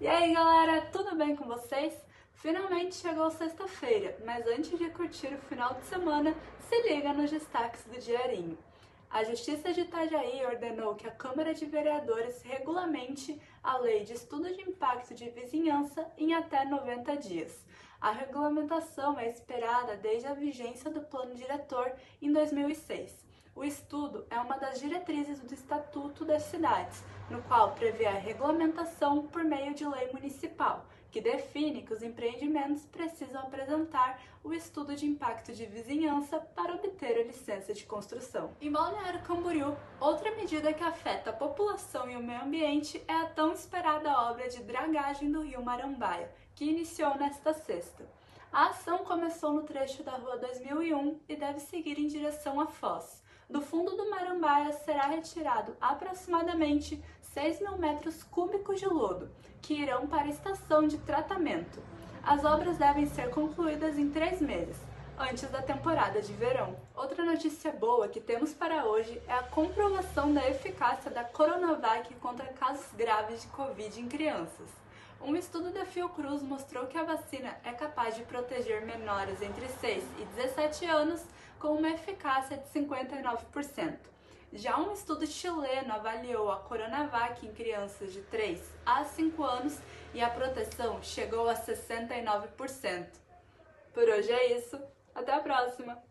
E aí galera, tudo bem com vocês? Finalmente chegou sexta-feira, mas antes de curtir o final de semana, se liga nos destaques do diarinho. A Justiça de Itajaí ordenou que a Câmara de Vereadores regulamente a Lei de Estudo de Impacto de Vizinhança em até 90 dias. A regulamentação é esperada desde a vigência do Plano Diretor em 2006. O estudo é uma das diretrizes do Estatuto das Cidades, no qual prevê a regulamentação por meio de lei municipal, que define que os empreendimentos precisam apresentar o estudo de impacto de vizinhança para obter a licença de construção. Em Balneário Camboriú, outra medida que afeta a população e o meio ambiente é a tão esperada obra de dragagem do rio Marambaia, que iniciou nesta sexta. A ação começou no trecho da Rua 2001 e deve seguir em direção à Foz. Do fundo do Marambaia será retirado aproximadamente 6 mil metros cúbicos de lodo, que irão para a estação de tratamento. As obras devem ser concluídas em três meses, antes da temporada de verão. Outra notícia boa que temos para hoje é a comprovação da eficácia da Coronavac contra casos graves de Covid em crianças. Um estudo da Fiocruz mostrou que a vacina é capaz de proteger menores entre 6 e 17 anos com uma eficácia de 59%. Já um estudo chileno avaliou a Coronavac em crianças de 3 a 5 anos e a proteção chegou a 69%. Por hoje é isso, até a próxima!